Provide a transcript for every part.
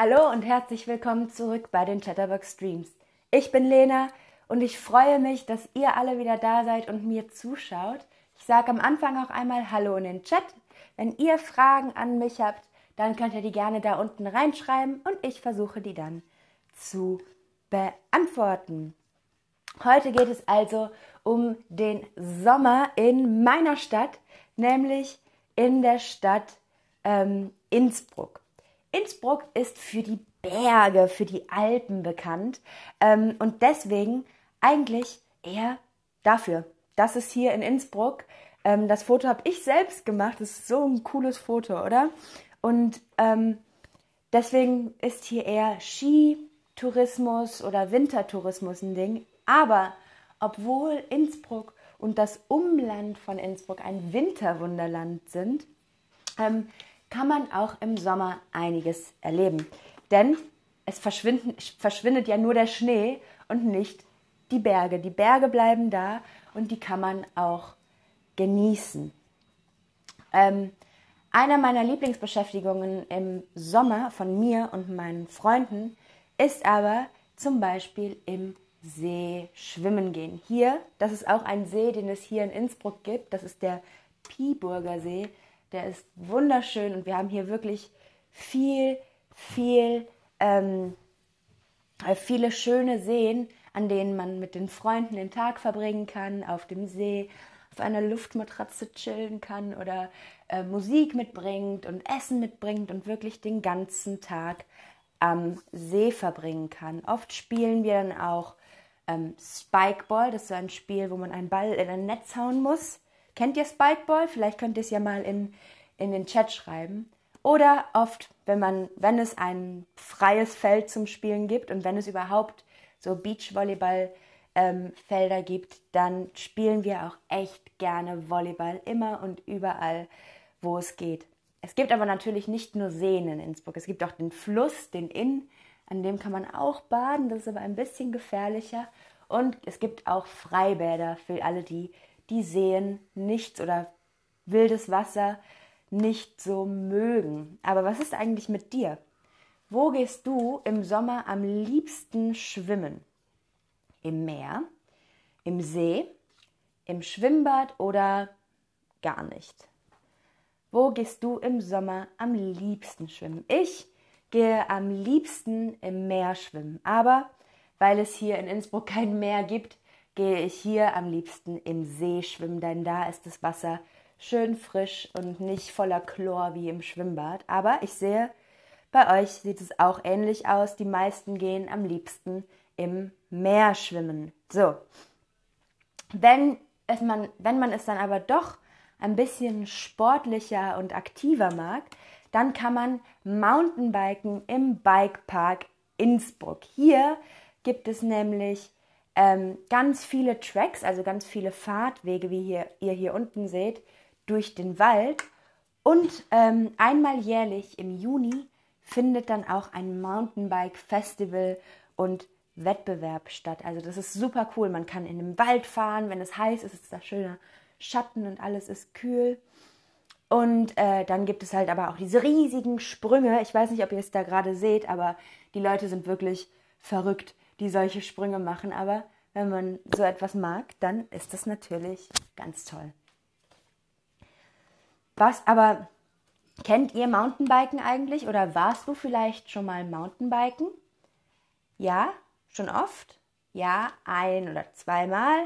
Hallo und herzlich willkommen zurück bei den Chatterbox Streams. Ich bin Lena und ich freue mich, dass ihr alle wieder da seid und mir zuschaut. Ich sage am Anfang auch einmal Hallo in den Chat. Wenn ihr Fragen an mich habt, dann könnt ihr die gerne da unten reinschreiben und ich versuche die dann zu beantworten. Heute geht es also um den Sommer in meiner Stadt, nämlich in der Stadt ähm, Innsbruck. Innsbruck ist für die Berge, für die Alpen bekannt ähm, und deswegen eigentlich eher dafür. Das ist hier in Innsbruck. Ähm, das Foto habe ich selbst gemacht. Das ist so ein cooles Foto, oder? Und ähm, deswegen ist hier eher Skitourismus oder Wintertourismus ein Ding. Aber obwohl Innsbruck und das Umland von Innsbruck ein Winterwunderland sind, ähm, kann man auch im Sommer einiges erleben. Denn es verschwindet ja nur der Schnee und nicht die Berge. Die Berge bleiben da und die kann man auch genießen. Ähm, einer meiner Lieblingsbeschäftigungen im Sommer von mir und meinen Freunden ist aber zum Beispiel im See schwimmen gehen. Hier, das ist auch ein See, den es hier in Innsbruck gibt. Das ist der Pieburger See. Der ist wunderschön und wir haben hier wirklich viel, viel, ähm, äh, viele schöne Seen, an denen man mit den Freunden den Tag verbringen kann, auf dem See, auf einer Luftmatratze chillen kann oder äh, Musik mitbringt und Essen mitbringt und wirklich den ganzen Tag am See verbringen kann. Oft spielen wir dann auch ähm, Spikeball, das ist so ein Spiel, wo man einen Ball in ein Netz hauen muss. Kennt ihr Spikeball? Vielleicht könnt ihr es ja mal in, in den Chat schreiben. Oder oft, wenn man, wenn es ein freies Feld zum Spielen gibt und wenn es überhaupt so Beachvolleyball ähm, Felder gibt, dann spielen wir auch echt gerne Volleyball immer und überall, wo es geht. Es gibt aber natürlich nicht nur Seen in Innsbruck. Es gibt auch den Fluss, den Inn, an dem kann man auch baden. Das ist aber ein bisschen gefährlicher. Und es gibt auch Freibäder für alle die, die sehen nichts oder wildes Wasser nicht so mögen. Aber was ist eigentlich mit dir? Wo gehst du im Sommer am liebsten schwimmen? Im Meer, im See, im Schwimmbad oder gar nicht? Wo gehst du im Sommer am liebsten schwimmen? Ich gehe am liebsten im Meer schwimmen, aber weil es hier in Innsbruck kein Meer gibt, gehe ich hier am liebsten im See schwimmen, denn da ist das Wasser schön frisch und nicht voller Chlor wie im Schwimmbad. Aber ich sehe, bei euch sieht es auch ähnlich aus. Die meisten gehen am liebsten im Meer schwimmen. So. Wenn, es man, wenn man es dann aber doch ein bisschen sportlicher und aktiver mag, dann kann man Mountainbiken im Bikepark Innsbruck. Hier gibt es nämlich ähm, ganz viele Tracks, also ganz viele Fahrtwege, wie hier, ihr hier unten seht, durch den Wald. Und ähm, einmal jährlich im Juni findet dann auch ein Mountainbike-Festival und Wettbewerb statt. Also das ist super cool. Man kann in den Wald fahren, wenn es heiß ist, ist da schöner Schatten und alles ist kühl. Und äh, dann gibt es halt aber auch diese riesigen Sprünge. Ich weiß nicht, ob ihr es da gerade seht, aber die Leute sind wirklich verrückt die solche Sprünge machen. Aber wenn man so etwas mag, dann ist das natürlich ganz toll. Was aber kennt ihr Mountainbiken eigentlich oder warst du vielleicht schon mal Mountainbiken? Ja, schon oft? Ja, ein oder zweimal?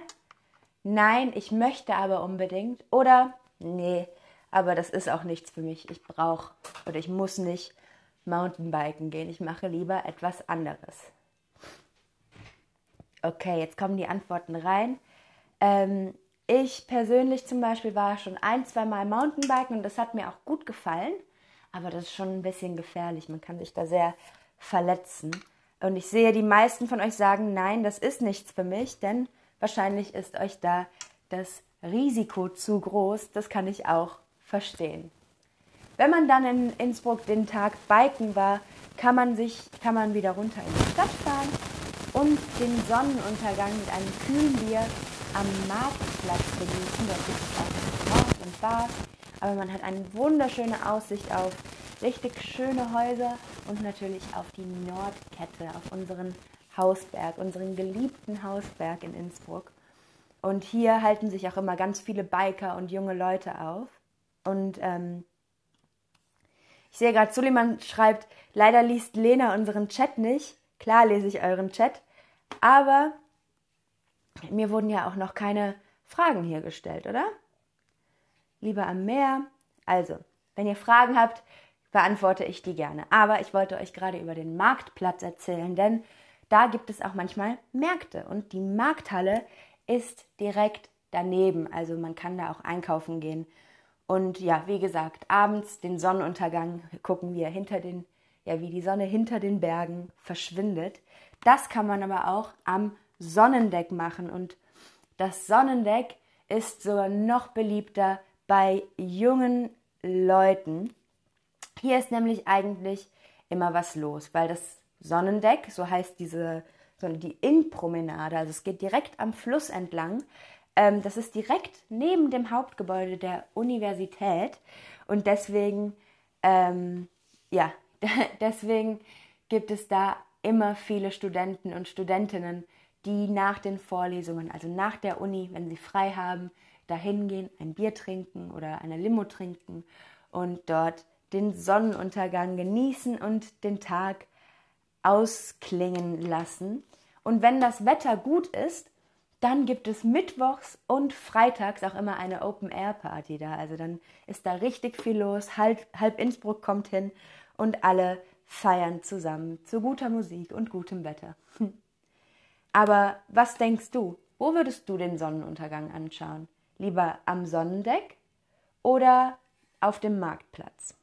Nein, ich möchte aber unbedingt. Oder nee, aber das ist auch nichts für mich. Ich brauche oder ich muss nicht Mountainbiken gehen. Ich mache lieber etwas anderes. Okay, jetzt kommen die Antworten rein. Ähm, ich persönlich zum Beispiel war schon ein, zwei Mal Mountainbiken und das hat mir auch gut gefallen, aber das ist schon ein bisschen gefährlich. Man kann sich da sehr verletzen. Und ich sehe, die meisten von euch sagen, nein, das ist nichts für mich, denn wahrscheinlich ist euch da das Risiko zu groß. Das kann ich auch verstehen. Wenn man dann in Innsbruck den Tag biken war, kann man sich, kann man wieder runter in die Stadt fahren und den Sonnenuntergang mit einem kühlen Bier am Marktplatz genießen. Dort gibt es auch Restaurants und Bars, aber man hat eine wunderschöne Aussicht auf richtig schöne Häuser und natürlich auf die Nordkette, auf unseren Hausberg, unseren geliebten Hausberg in Innsbruck. Und hier halten sich auch immer ganz viele Biker und junge Leute auf. Und ähm, ich sehe gerade, Suleiman schreibt, leider liest Lena unseren Chat nicht. Klar lese ich euren Chat, aber mir wurden ja auch noch keine Fragen hier gestellt, oder? Lieber am Meer. Also, wenn ihr Fragen habt, beantworte ich die gerne. Aber ich wollte euch gerade über den Marktplatz erzählen, denn da gibt es auch manchmal Märkte und die Markthalle ist direkt daneben. Also man kann da auch einkaufen gehen. Und ja, wie gesagt, abends den Sonnenuntergang gucken wir hinter den, ja, wie die Sonne hinter den Bergen verschwindet. Das kann man aber auch am Sonnendeck machen. Und das Sonnendeck ist sogar noch beliebter bei jungen Leuten. Hier ist nämlich eigentlich immer was los, weil das Sonnendeck, so heißt diese, so die Innenpromenade, also es geht direkt am Fluss entlang. Ähm, das ist direkt neben dem Hauptgebäude der Universität und deswegen, ähm, ja, deswegen gibt es da immer viele Studenten und Studentinnen, die nach den Vorlesungen, also nach der Uni, wenn sie frei haben, dahin gehen, ein Bier trinken oder eine Limo trinken und dort den Sonnenuntergang genießen und den Tag ausklingen lassen. Und wenn das Wetter gut ist, dann gibt es mittwochs und freitags auch immer eine Open-Air-Party da. Also dann ist da richtig viel los. Halb, halb Innsbruck kommt hin und alle feiern zusammen zu guter Musik und gutem Wetter. Aber was denkst du? Wo würdest du den Sonnenuntergang anschauen? Lieber am Sonnendeck oder auf dem Marktplatz?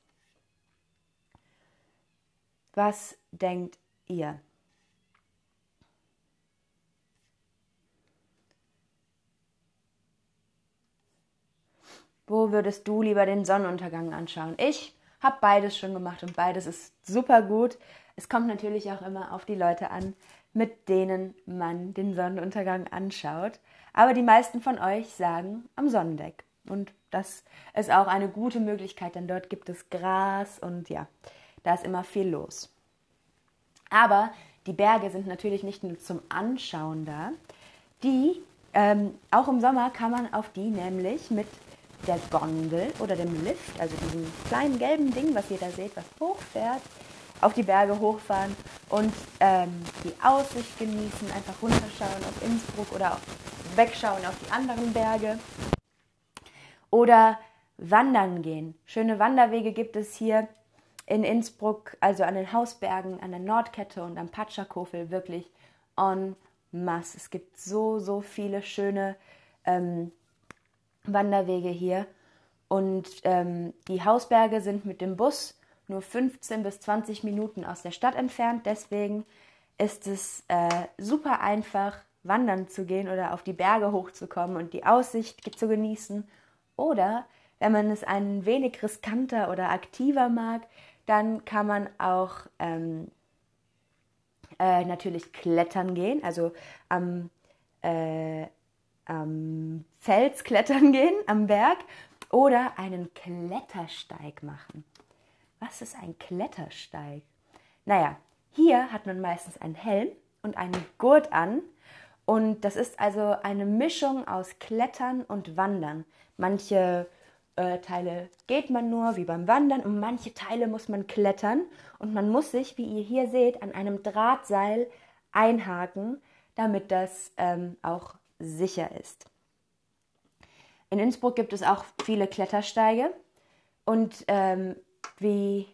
Was denkt ihr? Wo würdest du lieber den Sonnenuntergang anschauen? Ich habe beides schon gemacht und beides ist super gut. Es kommt natürlich auch immer auf die Leute an, mit denen man den Sonnenuntergang anschaut. Aber die meisten von euch sagen am Sonnendeck. Und das ist auch eine gute Möglichkeit, denn dort gibt es Gras und ja, da ist immer viel los. Aber die Berge sind natürlich nicht nur zum Anschauen da. Die, ähm, auch im Sommer kann man auf die nämlich mit der Gondel oder dem Lift, also diesem kleinen gelben Ding, was ihr da seht, was hochfährt, auf die Berge hochfahren und ähm, die Aussicht genießen, einfach runterschauen auf Innsbruck oder wegschauen auf die anderen Berge. Oder wandern gehen. Schöne Wanderwege gibt es hier in Innsbruck, also an den Hausbergen, an der Nordkette und am Patschakofel wirklich en masse. Es gibt so, so viele schöne ähm, Wanderwege hier. Und ähm, die Hausberge sind mit dem Bus nur 15 bis 20 Minuten aus der Stadt entfernt. Deswegen ist es äh, super einfach, wandern zu gehen oder auf die Berge hochzukommen und die Aussicht zu genießen. Oder wenn man es ein wenig riskanter oder aktiver mag, dann kann man auch ähm, äh, natürlich klettern gehen, also am, äh, am Fels klettern gehen, am Berg, oder einen Klettersteig machen. Was ist ein Klettersteig? Naja, hier hat man meistens einen Helm und einen Gurt an. Und das ist also eine Mischung aus Klettern und Wandern. Manche äh, Teile geht man nur wie beim Wandern und manche Teile muss man klettern und man muss sich, wie ihr hier seht, an einem Drahtseil einhaken, damit das ähm, auch sicher ist. In Innsbruck gibt es auch viele Klettersteige und ähm, wie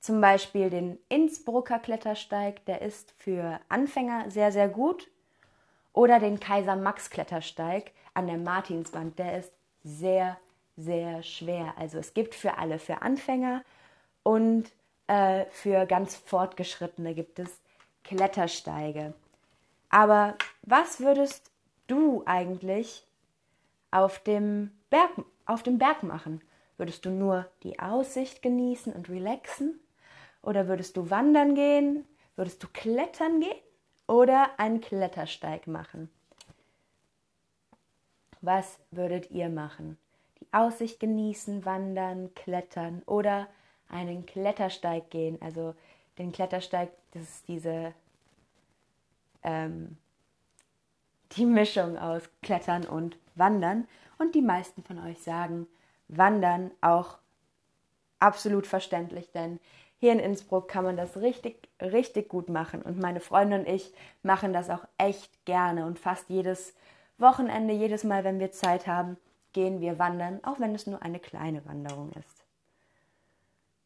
zum Beispiel den Innsbrucker Klettersteig, der ist für Anfänger sehr, sehr gut. Oder den Kaiser Max Klettersteig an der Martinswand, der ist sehr, sehr schwer. Also es gibt für alle, für Anfänger und äh, für ganz Fortgeschrittene gibt es Klettersteige. Aber was würdest du eigentlich auf dem Berg, auf dem Berg machen? Würdest du nur die Aussicht genießen und relaxen? Oder würdest du wandern gehen? Würdest du klettern gehen? Oder einen Klettersteig machen? Was würdet ihr machen? Die Aussicht genießen, wandern, klettern oder einen Klettersteig gehen. Also den Klettersteig, das ist diese ähm, die Mischung aus Klettern und Wandern. Und die meisten von euch sagen, Wandern auch absolut verständlich, denn hier in Innsbruck kann man das richtig, richtig gut machen. Und meine Freundin und ich machen das auch echt gerne. Und fast jedes Wochenende, jedes Mal, wenn wir Zeit haben, gehen wir wandern, auch wenn es nur eine kleine Wanderung ist.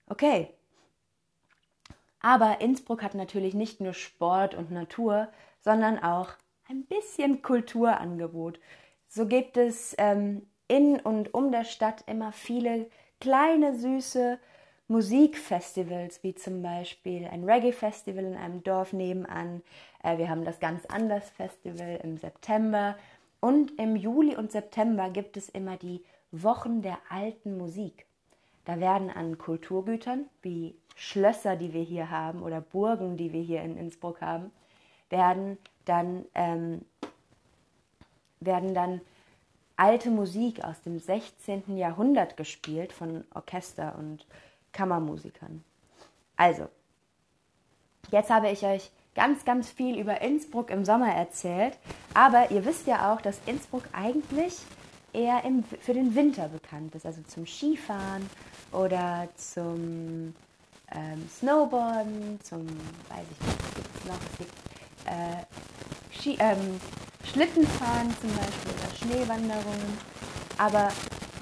Okay. Aber Innsbruck hat natürlich nicht nur Sport und Natur, sondern auch ein bisschen Kulturangebot. So gibt es ähm, in und um der Stadt immer viele kleine, süße Musikfestivals, wie zum Beispiel ein Reggae-Festival in einem Dorf nebenan. Äh, wir haben das ganz anders Festival im September. Und im Juli und September gibt es immer die Wochen der alten Musik. Da werden an Kulturgütern wie Schlösser, die wir hier haben, oder Burgen, die wir hier in Innsbruck haben, werden dann, ähm, werden dann alte Musik aus dem 16. Jahrhundert gespielt von Orchester und Kammermusikern. Also, jetzt habe ich euch ganz, ganz viel über Innsbruck im Sommer erzählt, aber ihr wisst ja auch, dass Innsbruck eigentlich eher im, für den Winter bekannt ist, also zum Skifahren oder zum ähm, Snowboarden, zum, weiß ich nicht, was gibt es noch? Es gibt äh, Ski, ähm, Schlittenfahren zum Beispiel oder Schneewanderungen. Aber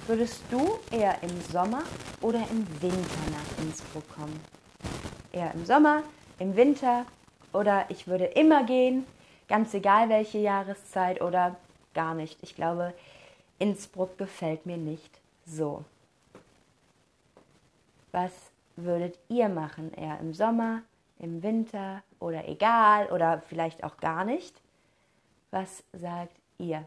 würdest du eher im Sommer oder im Winter nach Innsbruck kommen? Eher im Sommer, im Winter oder ich würde immer gehen, ganz egal welche Jahreszeit oder gar nicht. Ich glaube, Innsbruck gefällt mir nicht so. Was würdet ihr machen? Eher im Sommer, im Winter oder egal oder vielleicht auch gar nicht? Was sagt ihr?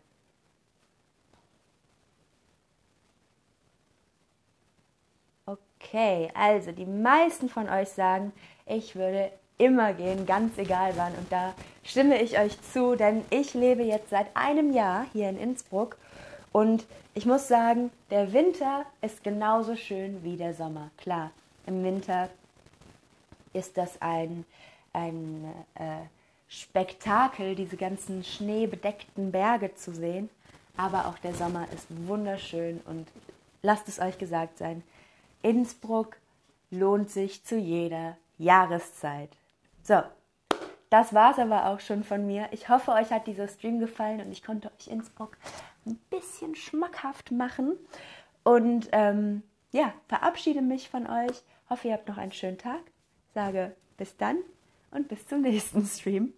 Okay, also die meisten von euch sagen, ich würde immer gehen, ganz egal wann. Und da stimme ich euch zu, denn ich lebe jetzt seit einem Jahr hier in Innsbruck und ich muss sagen, der Winter ist genauso schön wie der Sommer. Klar, im Winter ist das ein, ein äh, Spektakel, diese ganzen schneebedeckten Berge zu sehen. Aber auch der Sommer ist wunderschön und lasst es euch gesagt sein, Innsbruck lohnt sich zu jeder Jahreszeit. So, das war es aber auch schon von mir. Ich hoffe, euch hat dieser Stream gefallen und ich konnte euch Innsbruck ein bisschen schmackhaft machen. Und ähm, ja, verabschiede mich von euch. Hoffe, ihr habt noch einen schönen Tag. Sage bis dann und bis zum nächsten Stream.